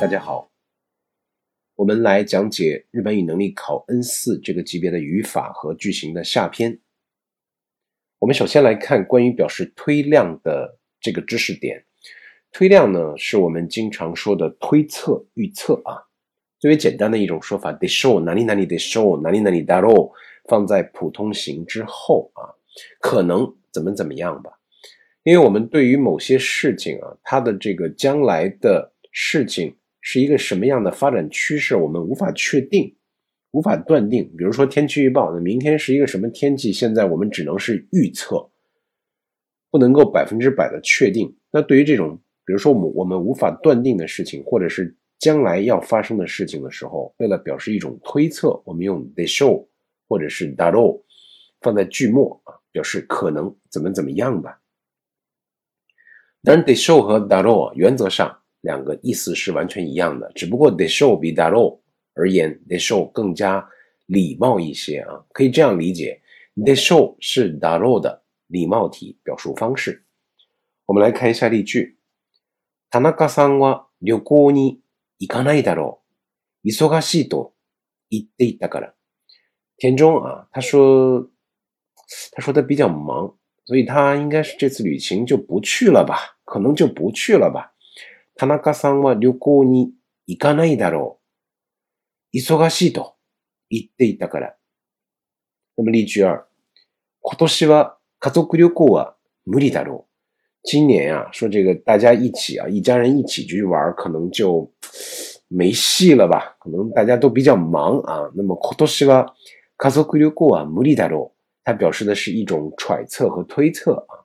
大家好，我们来讲解日本语能力考 N 四这个级别的语法和句型的下篇。我们首先来看关于表示推量的这个知识点。推量呢，是我们经常说的推测、预测啊。最为简单的一种说法，de show 哪里哪里 de show 哪里哪里 da ro，放在普通型之后啊，可能怎么怎么样吧。因为我们对于某些事情啊，它的这个将来的事情。是一个什么样的发展趋势，我们无法确定，无法断定。比如说天气预报，那明天是一个什么天气？现在我们只能是预测，不能够百分之百的确定。那对于这种，比如说我们我们无法断定的事情，或者是将来要发生的事情的时候，为了表示一种推测，我们用 the show 或者是 d a r o 放在句末啊，表示可能怎么怎么样吧。当然，the show 和 d a r o 原则上。两个意思是完全一样的，只不过 the show 比 d a r o 而言，the show 更加礼貌一些啊，可以这样理解，the show 是 d a r o 的礼貌体表述方式。我们来看一下例句：田中さんは旅行に行かないだろう。忙しいと言っていたから。田中啊，他说，他说他比较忙，所以他应该是这次旅行就不去了吧？可能就不去了吧？ 田中さんは旅行に行かないだろう。忙しいと言っていたから。那么例句二。今年は家族旅行は無理だろう。今年啊，说这个大家一起啊，一家人一起去玩，可能就没戏了吧？可能大家都比较忙啊。那么今年は家族旅行は無理だろう。它表示的是一种揣测和推测啊。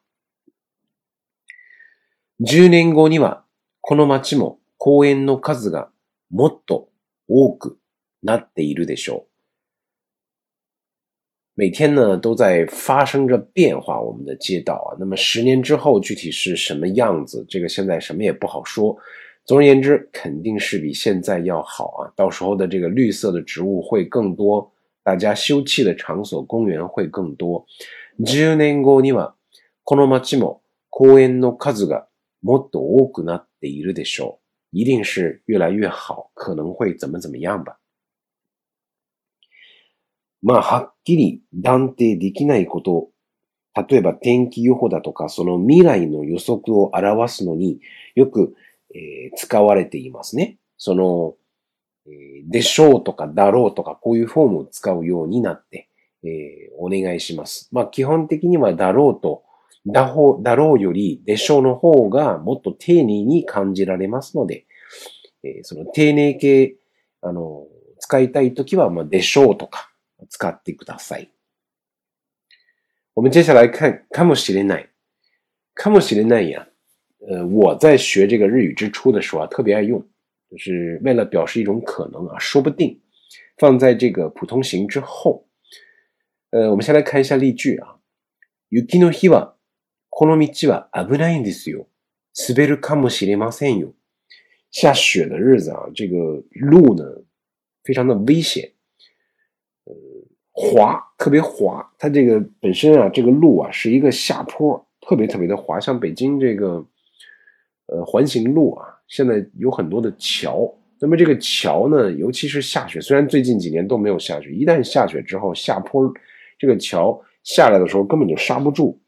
十年後にはこの街も公園の数がもっと多くなっているでしょう。每天呢都在发生着变化，我们的街道啊。那么十年之后具体是什么样子？这个现在什么也不好说。总而言之，肯定是比现在要好啊。到时候的这个绿色的植物会更多，大家休憩的场所、公园会更多。十年後にはこの街も公園の数が もっと多くなっているでしょう。一定是越来越好，可能会怎么怎么样吧。まあ、はっきり断定できないこと、例えば天気予報だとか、その未来の予測を表すのによく、えー、使われていますね。その、えー、でしょうとかだろうとか、こういうフォームを使うようになって、えー、お願いします。まあ、基本的にはだろうとだほだろうよりでしょうの方がもっと丁寧に感じられますので、えー、その丁寧系、あの、使いたいときは、まあ、でしょうとか使ってください。我们接下来看かもしれない。かもしれない呀。呃，我在学这个日语之初的时候啊，特别爱用，就是为了表示一种可能啊，说不定，放在这个普通型之后。呃，我们先来看一下例句啊。雪の日はこの道は危ないんですよ。滑るかもしれませんよ。下雪的日子啊，这个路呢非常的危险，呃，滑，特别滑。它这个本身啊，这个路啊是一个下坡，特别特别的滑。像北京这个呃环形路啊，现在有很多的桥。那么这个桥呢，尤其是下雪，虽然最近几年都没有下雪，一旦下雪之后，下坡这个桥下来的时候根本就刹不住。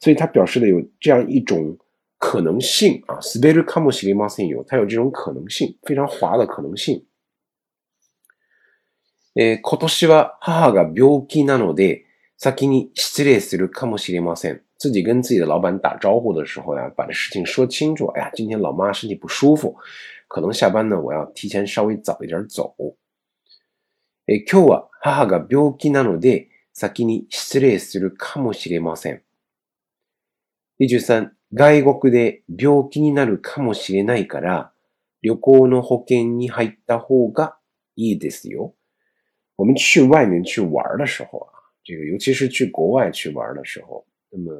所以它表示的有这样一种可能性啊，speed come 系列 must 有，它有这种可能性，非常滑的可能性。え、今年は母が病気なので先に失礼するかもしれません。自己跟自己的老板打招呼的时候呀，把这事情说清楚。哎呀，今天老妈身体不舒服，可能下班呢，我要提前稍微早一点走。え、今日は母が病気なので先に失礼するかもしれません。 23、外国で病気になるかもしれないから、旅行の保険に入った方がいいですよ。我们去外面去玩的时候啊，这个尤其是去国外去玩的时候，那么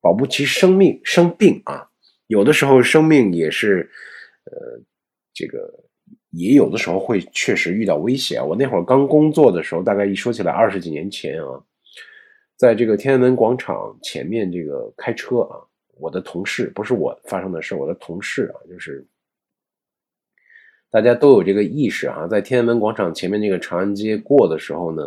保不齐生命生病啊，有的时候生命也是，呃，这个也有的时候会确实遇到危险。我那会儿刚工作的时候，大概一说起来二十几年前啊。在这个天安门广场前面，这个开车啊，我的同事不是我发生的事，我的同事啊，就是大家都有这个意识啊，在天安门广场前面这个长安街过的时候呢，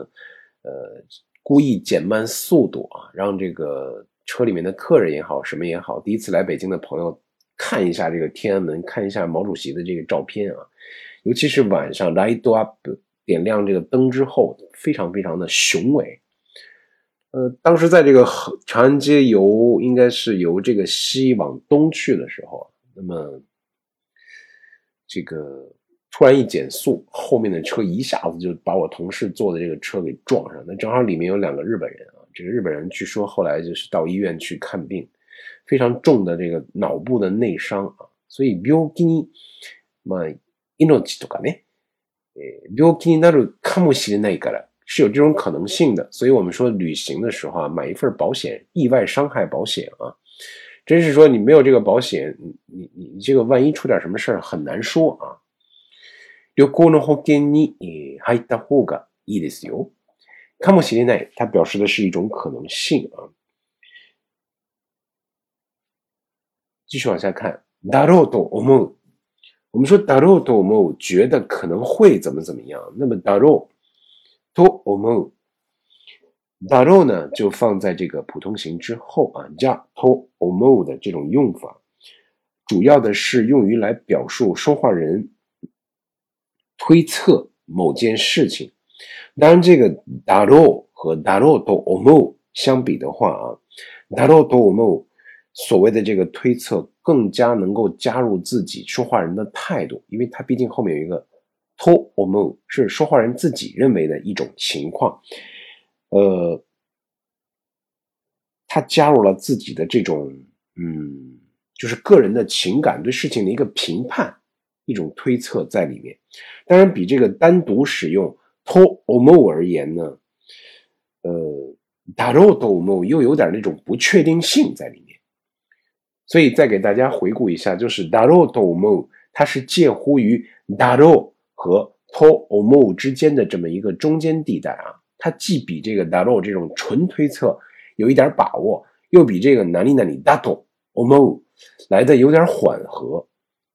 呃，故意减慢速度啊，让这个车里面的客人也好，什么也好，第一次来北京的朋友看一下这个天安门，看一下毛主席的这个照片啊，尤其是晚上 light up 点亮这个灯之后，非常非常的雄伟。呃，当时在这个长安街由应该是由这个西往东去的时候，那么。这个突然一减速，后面的车一下子就把我同事坐的这个车给撞上。那正好里面有两个日本人啊，这个日本人据说后来就是到医院去看病，非常重的这个脑部的内伤啊。所以病気にまあ命とかね、病気になるかもしれないから 是有这种可能性的。所以我们说旅行的时候啊，买一份保险，意外伤害保险啊。真是说你没有这个保险，你你你你这个万一出点什么事儿很难说啊。旅行の保険に入った方がいいですよ。かもしれない，它表示的是一种可能性啊。继续往下看，だろうと思う。我们说だろうと思う，觉得可能会怎么怎么样。那么だろう と思う。だろう呢，就放在这个普通型之后啊，じと思う的这种用法，主要的是用于来表述说话人推测某件事情。当然，这个だろう和だろうと思う相比的话啊，だろうと思う所谓的这个推测更加能够加入自己说话人的态度，因为它毕竟后面有一个 と思う，是说话人自己认为的一种情况。呃，他加入了自己的这种，嗯，就是个人的情感对事情的一个评判，一种推测在里面。当然，比这个单独使用 to omo 而言呢，呃，daro to omo 又有点那种不确定性在里面。所以再给大家回顾一下，就是 daro to omo 它是介乎于 daro 和 to omo 之间的这么一个中间地带啊。它既比这个 daro 这种纯推测有一点把握，又比这个 nani nani dato omo 来的有点缓和，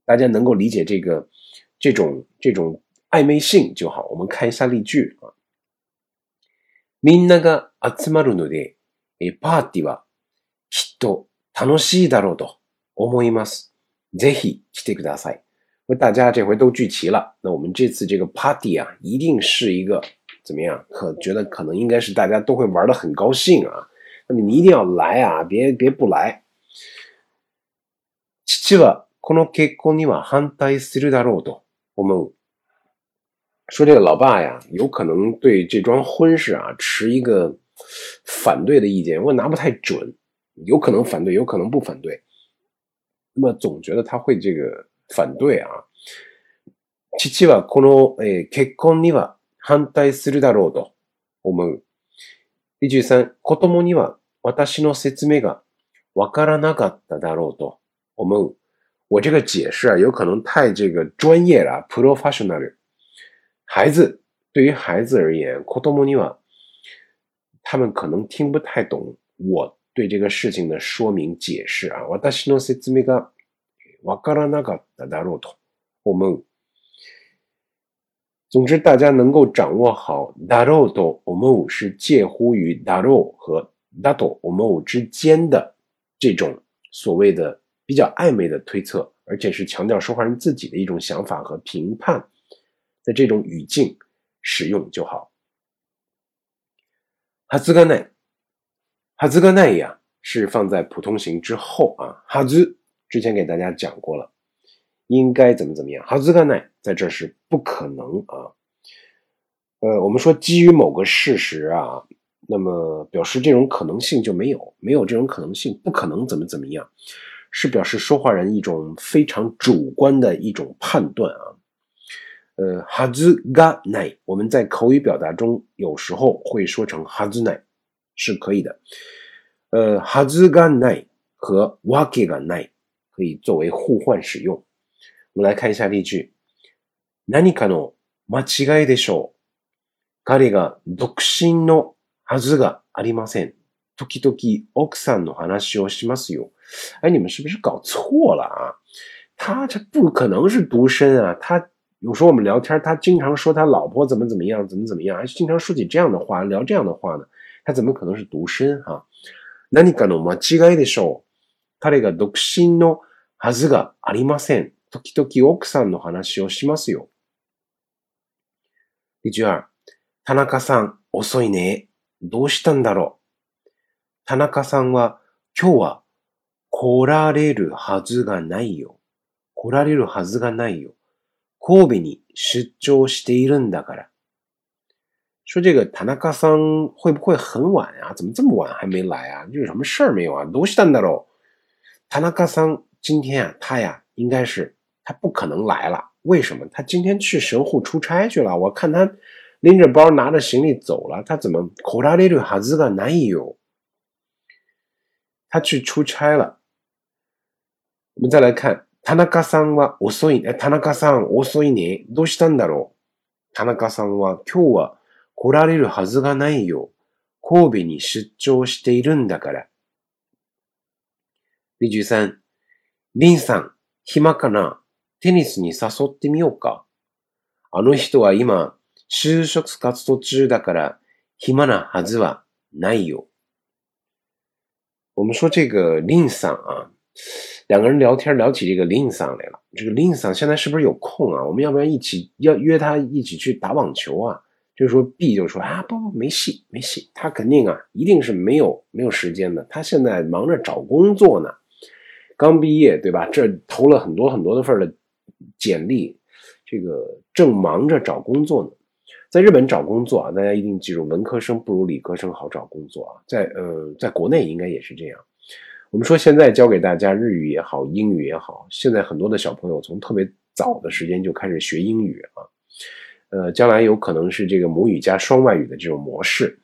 大家能够理解这个这种这种暧昧性就好。我们看一下例句啊。みんなが集まるので、えパーティーはきっと楽しいだろうと思います。ぜひ来てください。 大家这回都聚齐了，那我们这次这个 party 啊，一定是一个。怎么样？可觉得可能应该是大家都会玩的很高兴啊。那么你一定要来啊，别别不来。父はこの結婚には反対するだろうと思う。说这个老爸呀，有可能对这桩婚事啊持一个反对的意见，我拿不太准，有可能反对，有可能不反对。那么总觉得他会这个 反对啊。父はこの結婚には反対するだろうと思う。23、子供には私の説明がわからなかっただろうと思う。我这个解释啊，有可能太这个专业了，professional。孩子对于孩子而言，子供には他们可能听不太懂我对这个事情的说明解释啊。私の説明がわからなかっただろうと思う。总之，大家能够掌握好 daro do omo 是介乎于 daro 和 dato omo 之间的这种所谓的比较暧昧的推测，而且是强调说话人自己的一种想法和评判的这种语境使用就好。哈兹干奈，哈兹干奈呀，是放在普通型之后啊。哈兹 之前给大家讲过了。应该怎么怎么样？哈兹干奈在这是不可能啊。呃，我们说基于某个事实啊，那么表示这种可能性就没有，没有这种可能性，不可能怎么怎么样，是表示说话人一种非常主观的一种判断啊。呃，哈兹干奈，我们在口语表达中有时候会说成哈兹奈，是可以的。呃，哈兹干奈和瓦给干奈可以作为互换使用。我们来看一下例句。何かの間違いでしょう。彼が独身のはずがありません。時々奥さんの話をしますよ。哎，你们是不是搞错了啊？他这不可能是独身啊，他 有时候我们聊天，他经常说他老婆怎么怎么样，怎么怎么样，还经常说起这样的话，聊这样的话呢？他怎么可能是独身啊？何かの間違いでしょう。 彼が独身のはずがありません。時々奥さんの話をしますよ。第十二、田中さん、遅いね。どうしたんだろう。田中さんは今日は来られるはずがないよ。来られるはずがないよ。神戸に出張しているんだから。说这个田中さん会不会很晚啊？怎么这么晚还没来啊？有什么事儿没有啊？どうしたんだろう。田中さん今天啊，他呀应该是他不可能来了。为什么？他今天去神户出差去了？我看他拎着包拿着行李走了。他怎么来られるはずがないよ？他去出差了。我们再来看。田中さんは遅い、田中さん遅いね。どうしたんだろう？田中さんは今日は来られるはずがないよ。神戸に出張しているんだから。23、リンさん、暇かなテニスに誘ってみようか。あの人は今、就職活動中だから、暇なはずはないよ。我们说这个林桑啊，两个人聊天聊起这个林桑来了。这个林桑现在是不是有空啊？我们要不要一起要约他一起去打网球啊？就是说 B 就说啊不不没戏没戏，他肯定啊一定是没有没有时间的，他现在忙着找工作呢， 刚毕业对吧？这投了很多很多的份的简历，这个正忙着找工作呢。在日本找工作啊，大家一定记住，文科生不如理科生好找工作啊。在呃，在国内应该也是这样。我们说现在教给大家日语也好，英语也好，现在很多的小朋友从特别早的时间就开始学英语啊，呃，将来有可能是这个母语加双外语的这种模式。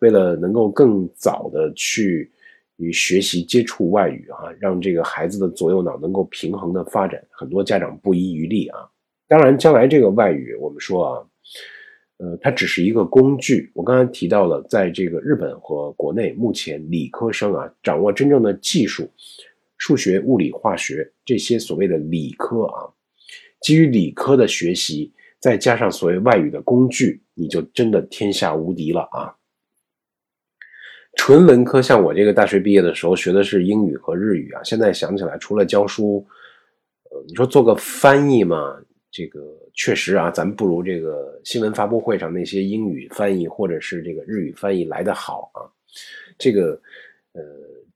为了能够更早的去与学习接触外语啊，让这个孩子的左右脑能够平衡的发展，很多家长不遗余力啊。当然，将来这个外语，我们说啊。呃，它只是一个工具。我刚才提到了，在这个日本和国内，目前理科生啊，掌握真正的技术，数学、物理、化学这些所谓的理科啊，基于理科的学习，再加上所谓外语的工具，你就真的天下无敌了啊！纯文科，像我这个大学毕业的时候学的是英语和日语啊，现在想起来，除了教书，呃，你说做个翻译嘛？这个确实啊，咱不如这个新闻发布会上那些英语翻译或者是这个日语翻译来得好啊。这个呃，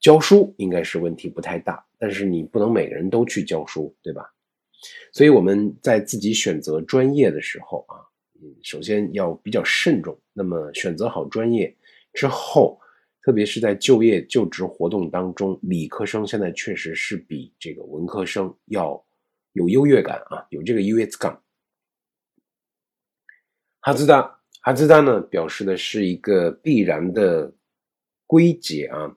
教书应该是问题不太大，但是你不能每个人都去教书，对吧？所以我们在自己选择专业的时候啊，首先要比较慎重。那么选择好专业之后，特别是在就业就职活动当中，理科生现在确实是比这个文科生要。有优越感啊，有这个优越感。哈兹达，哈兹达呢，表示的是一个必然的归结啊。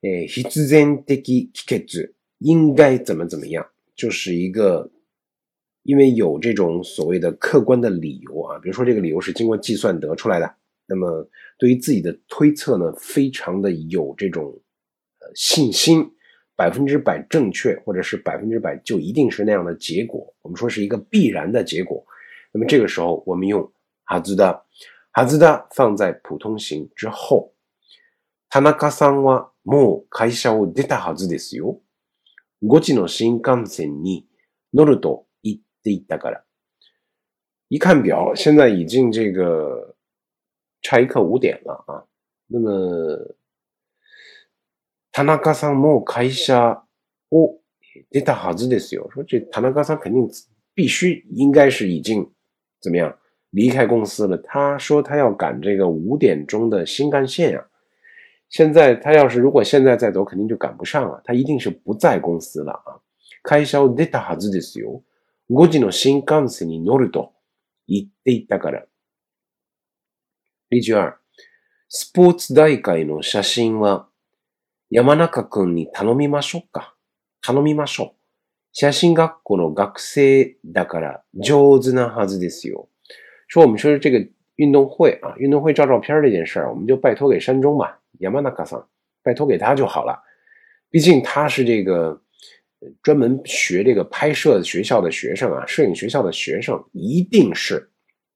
诶，必然的基決应该怎么怎么样，就是一个因为有这种所谓的客观的理由啊，比如说这个理由是经过计算得出来的，那么对于自己的推测呢，非常的有这种呃信心。百分之百正确，或者是百分之百就一定是那样的结果，我们说是一个必然的结果。那么这个时候，我们用哈兹达，哈兹达放在普通型之后。田中さんはもう会社を出たはずですよ。5時の新幹線に乗ると言っていたから。一看表，现在已经这个 差一刻五点了啊。那么。田中さんも会社を出たはずですよ。说这田中さん肯定必须应该是已经怎么样离开公司了。他说他要赶这个五点钟的新干线呀。现在他要是如果现在再走，肯定就赶不上了。他一定是不在公司了啊。会社を出たはずですよ。5時の新幹線に乗ると言っていたから。 例句二、スポーツ大会の写真は山中君に頼みましょうか。頼みましょう。写真学校の学生だから上手なはずですよ。说我们说这个运动会啊，运动会照照片这件事儿，我们就拜托给山中吧，山中さん，拜托给他就好了。毕竟他是这个，呃， 专门学这个拍摄学校的学生啊，摄影学校的学生一定是，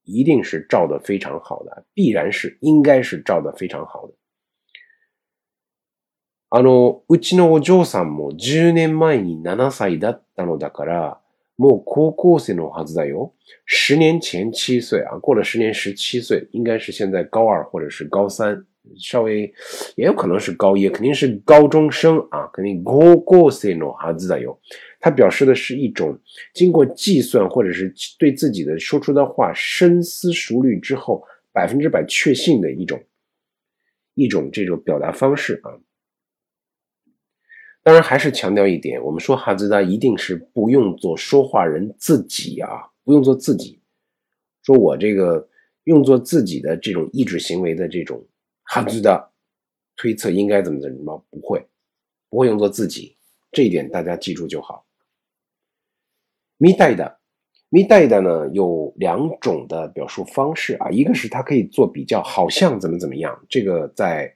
一定是照的非常好的，必然是应该是照的非常好的。あの、うちのお嬢さんも10年前に7歳だったのだから、もう高校生のはずだよ。十年前七岁啊，过了十年十七岁，应该是现在高二或者是高三， 稍微也有可能是高一，肯定是高中生啊，肯定高校生のはずだよ。它表示的是一种经过计算或者是对自己的说出的话深思熟虑之后百分之百确信的一种一种这种表达方式啊。当然，还是强调一点，我们说哈兹达一定是不用做说话人自己啊，不用做自己。说我这个用作自己的这种意志行为的这种 哈兹达推测应该怎么怎么不会，不会用作自己，这一点大家记住就好。mi 带的，mi 带的呢有两种的表述方式啊，一个是它可以做比较，好像怎么怎么样，这个在。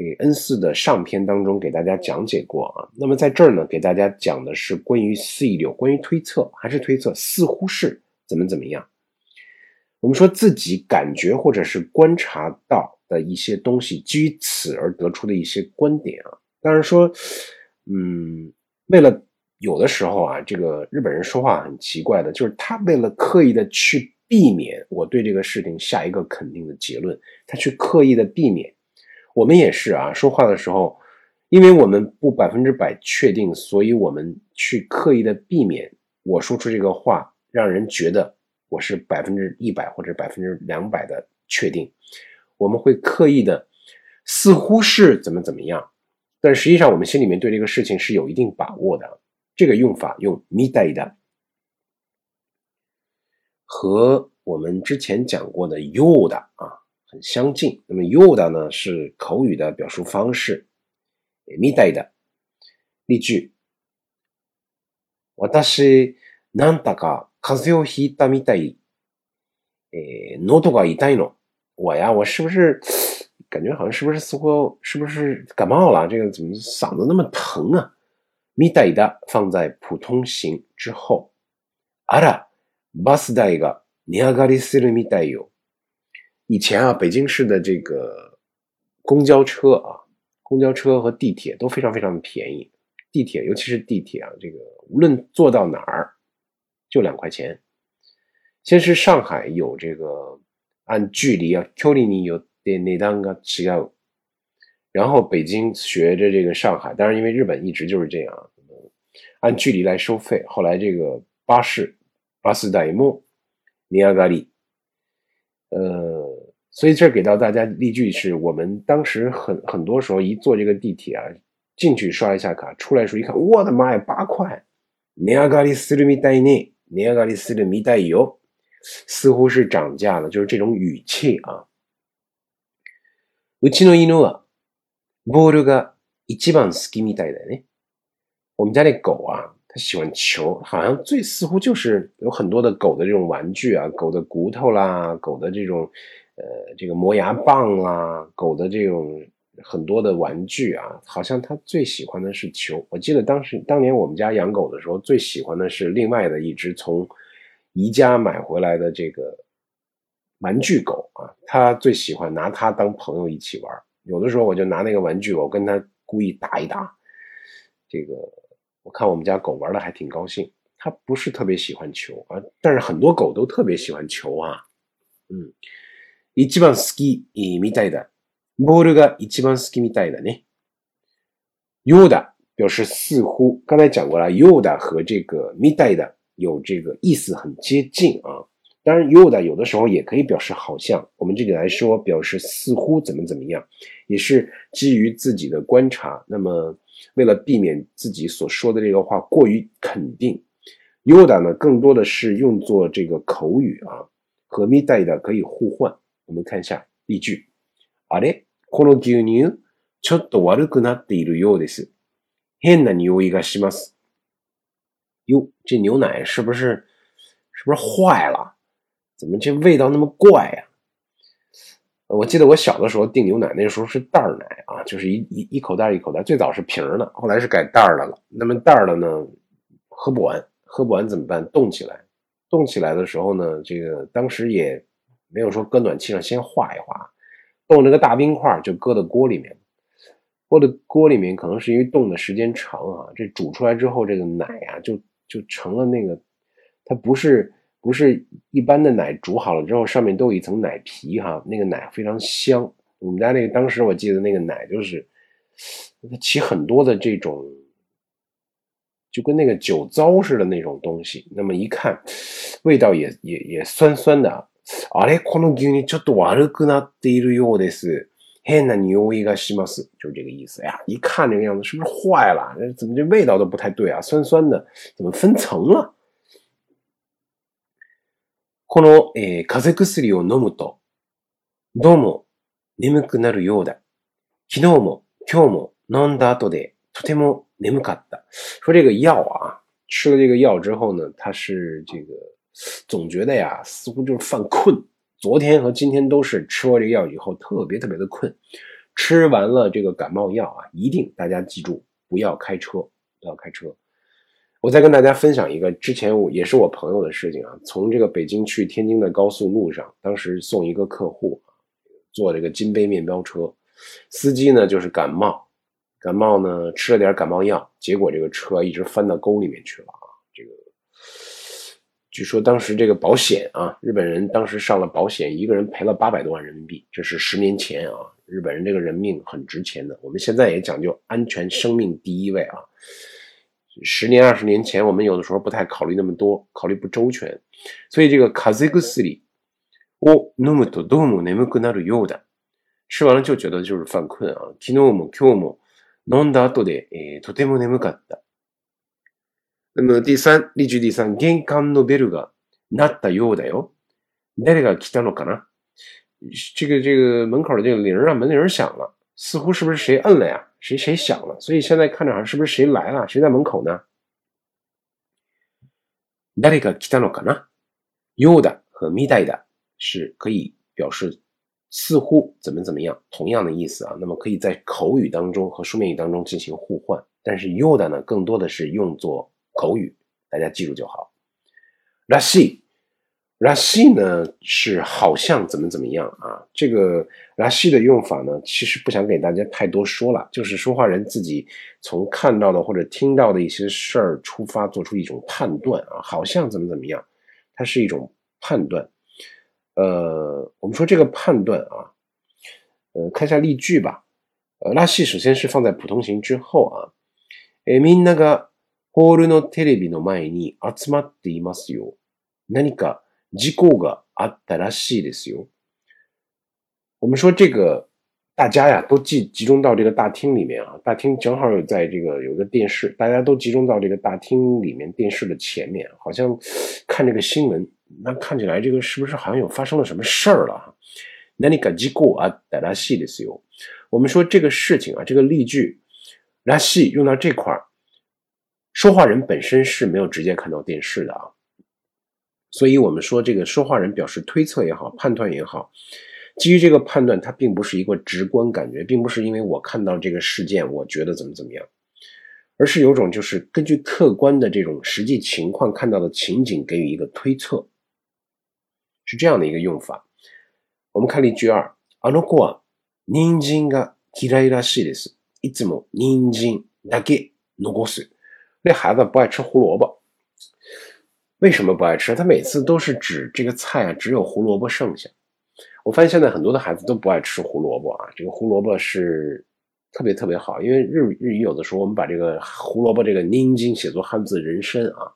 诶 N 四的上篇当中给大家讲解过啊，那么在这儿呢，给大家讲的是关于 C 流，关于推测还是推测，似乎是怎么怎么样。我们说自己感觉或者是观察到的一些东西，基于此而得出的一些观点啊。当然说，嗯，为了有的时候啊，这个日本人说话很奇怪的，就是他为了刻意的去避免我对这个事情下一个肯定的结论，他去刻意的避免。我们也是啊，说话的时候，因为我们不百分之百确定，所以我们去刻意的避免我说出这个话，让人觉得我是百分之一百或者百分之两百的确定。我们会刻意的，似乎是怎么怎么样，但实际上我们心里面对这个事情是有一定把握的。这个用法用“みたいだ”，和我们之前讲过的“ようだ”啊。很相近。那么 “yoda” 呢是口语的表述方式。みたいだ。例句：私なんだか風 邪をひいたみたい。え、喉が痛いの。我呀，我是不是感觉好像是不是似乎是不是感冒了？这个怎么嗓子那么疼啊？みたいだ放在普通形之后。あら、バス代が値上がりするみたいよ。以前啊，北京市的这个公交车啊，公交车和地铁都非常非常的便宜。地铁，尤其是地铁啊，这个无论坐到哪儿， 就两块钱。先是上海有这个按距离啊，距离你有点那当个需要，然后北京学着这个上海，当然因为日本一直就是这样，按距离来收费。后来这个巴士，巴士代目，尼亚加利，呃。所以这给到大家例句是我们当时很很多时候一坐这个地铁啊，进去刷一下卡，出来时候一看，我的妈呀，八块！尼亚加里斯鲁米代内，尼亚加里斯鲁米代油，似乎是涨价了，就是这种语气啊。うちの犬はボールが一番好きみたいだね。我们家那狗啊，它喜欢球，好像最似乎就是有很多的狗的这种玩具啊，狗的骨头啦，狗的这种。呃，这个磨牙棒啊，狗的这种 很多的玩具啊，好像他最喜欢的是球。我记得当时当年我们家养狗的时候，最喜欢的是另外的一只从宜家买回来的这个玩具狗啊，他最喜欢拿它当朋友一起玩。有的时候我就拿那个玩具狗跟他故意打一打。这个我看我们家狗玩的还挺高兴。它不是特别喜欢球啊，但是很多狗都特别喜欢球啊，嗯。一番好きみたいだ。 ボールが一番好きみたいだね。よだ表示似乎，刚才讲过了，よだ和这个みたいだ有这个意思很接近啊。当然，よだ有的时候也可以表示好像。我们这里来说，表示似乎怎么怎么样，也是基于自己的观察。那么，为了避免自己所说的这个话过于肯定，よだ呢更多的是用作这个口语啊，和みたいだ可以互换。我们看一下例句。あれ この牛乳、ちょっと悪くなっているようです。変な匂いがします。哟，这牛奶是不是是不是坏了？怎么这味道那么怪呀？我记得我小的时候订牛奶，那时候是袋奶啊，就是一一一口袋一口袋，最早是瓶的，后来是改袋的了。那么袋的呢， 喝不完，喝不完怎么办？冻起来，冻起来的时候呢，这个当时也没有说搁暖气上先化一化， 冻这个大冰块就搁到锅里面，搁的锅里面可能是因为冻的时间长啊，这煮出来之后，这个奶啊就就成了那个，它不是不是一般的奶煮好了之后上面都有一层奶皮哈，那个奶非常香。我们家那个当时我记得那个奶就是，它起很多的这种。就跟那个酒糟似的那种东西，那么一看，味道也也也酸酸的。あれこの牛乳ちょっと悪くなっているようです。変な匂いがします，就这个意思呀。一看这个样子，是不是坏了？怎么这味道都不太对啊？酸酸的，怎么分层了？このえ風邪薬を飲むとどうも眠くなるようだ。昨日も今日も飲んだ後でとても眠かった。说这个药啊，吃了这个药之后呢，他是这个总觉得呀，似乎就是犯困。昨天和今天都是吃完这个药以后特别特别的困。吃完了这个感冒药啊，一定大家记住不要开车，不要开车。我再跟大家分享一个之前我也是我朋友的事情啊，从这个北京去天津的高速路上，当时送一个客户坐这个金杯面包车，司机呢就是感冒。感冒呢，吃了点感冒药，结果这个车一直翻到沟里面去了啊！这个据说当时这个保险啊，日本人当时上了保险，一个人赔了八百多万人民币，这是十年前啊。日本人这个人命很值钱的，我们现在也讲究安全，生命第一位啊。十年二十年前，我们有的时候不太考虑那么多，考虑不周全，所以这个卡兹克斯里，我那么多多么那么跟那的有的，吃完了就觉得就是犯困啊。昨日も今日も飲んだ後で、えー、とても眠かった。 那么第三、例句第三、玄関のベルが鳴ったようだよ。誰が来たのかな这个这个门口的这个铃啊，门铃响了，似乎是不是谁摁了呀？谁谁响了？所以现在看着好像是不是谁来了？谁在门口呢？誰が来たのかな？ようだ和みたいだ是可以表示似乎怎么怎么样，同样的意思啊。那么可以在口语当中和书面语当中进行互换，但是 you 的呢，更多的是用作 口语，大家记住就好。らしい，らしい呢是好像怎么怎么样啊。这个らしい的用法呢，其实不想给大家太多说了，就是说话人自己从看到的或者听到的一些事儿出发，做出一种判断啊，好像怎么怎么样，它是一种判断。呃，我们说这个判断啊，呃，看一下例句吧。呃，拉西首先是放在普通型之后啊。え、みんなが ホールのテレビの前に集まっていますよ。何か事故があったらしいですよ。我们说这个大家呀都集集中到这个大厅里面啊，大厅正好有在这个有个电视，大家都集中到这个大厅里面电视的前面，好像看这个新闻。那看起来这个是不是好像有发生了什么事儿了？那你赶紧过啊，带拉西的时候，我们说这个事情啊，这个例句拉西用到这块儿， 说话人本身是没有直接看到电视的啊，所以我们说这个说话人表示推测也好，判断也好，基于这个判断，它并不是一个直观感觉，并不是因为我看到这个事件，我觉得怎么怎么样。而是有种就是根据客观的这种实际情况看到的情景给予一个推测。是这样的一个用法。我们看例句二。あの子は人参が嫌いらしいです。いつも人参だけ残す。 那孩子不爱吃胡萝卜。为什么不爱吃？他每次都是指这个菜啊，只有胡萝卜剩下。我发现现在很多的孩子都不爱吃胡萝卜啊。这个胡萝卜是特别特别好，因为日日语有的时候我们把这个胡萝卜这个宁津写作汉字人参啊，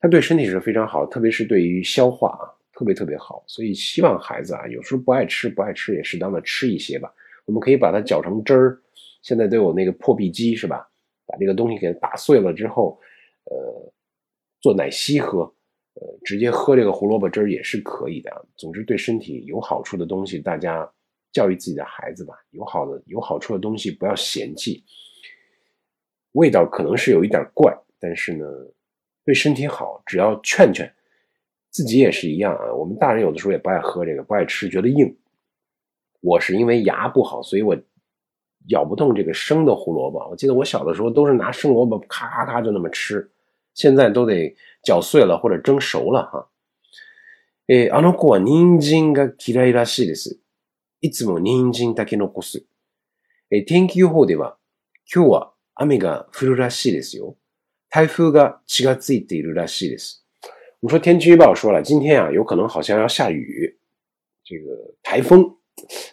它对身体是非常好，特别是对于消化啊。特别特别好，所以希望孩子啊，有时候不爱吃不爱吃也适当的吃一些吧。我们可以把它搅成汁儿，现在都有那个破壁机是吧？把这个东西给打碎了之后，呃，做奶昔喝，呃，直接喝这个胡萝卜汁儿也是可以的。总之对身体有好处的东西，大家教育自己的孩子吧，有好的有好处的东西不要嫌弃。味道可能是有一点怪，但是呢，对身体好，只要劝劝。自己也是一样啊，我们大人有的时候也不爱喝这个，不爱吃，觉得硬。我是因为牙不好，所以我咬不动这个生的胡萝卜。我记得我小的时候都是拿生萝卜咔咔咔就那么吃， 现在都得搅碎了或者蒸熟了哈。え、あの子は人参が嫌いらしいです。いつも人参だけ残す。え、天気予報では、今日は雨が降るらしいですよ。台風が血がついているらしいです。我们说天气预报说了，今天啊有可能好像要下雨，这个台风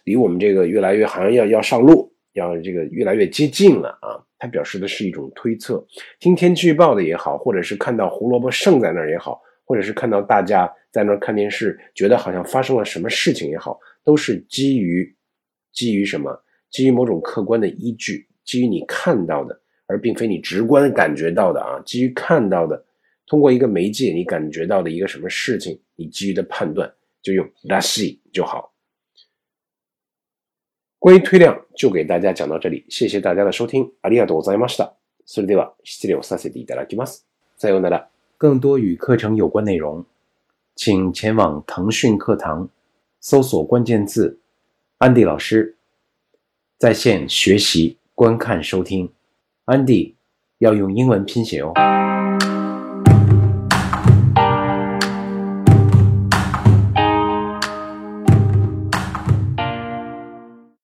离我们这个越来越好像要要上路， 要这个越来越接近了啊。它表示的是一种推测。听天气预报的也好，或者是看到胡萝卜剩在那儿也好，或者是看到大家在那儿看电视，觉得好像发生了什么事情也好，都是基于基于什么？基于某种客观的依据，基于你看到的，而并非你直观感觉到的啊。基于看到的。通过一个媒介，你感觉到的一个什么事情，你基于的判断就用拉西就好。关于推量，就给大家讲到这里，谢谢大家的收听。ありがとうございました。それでは失礼をさせていただきます。再有呢了，更多与课程有关内容，请前往腾讯课堂，搜索关键字“安迪老师”，在线学习、观看、收听。安迪要用英文拼写哦。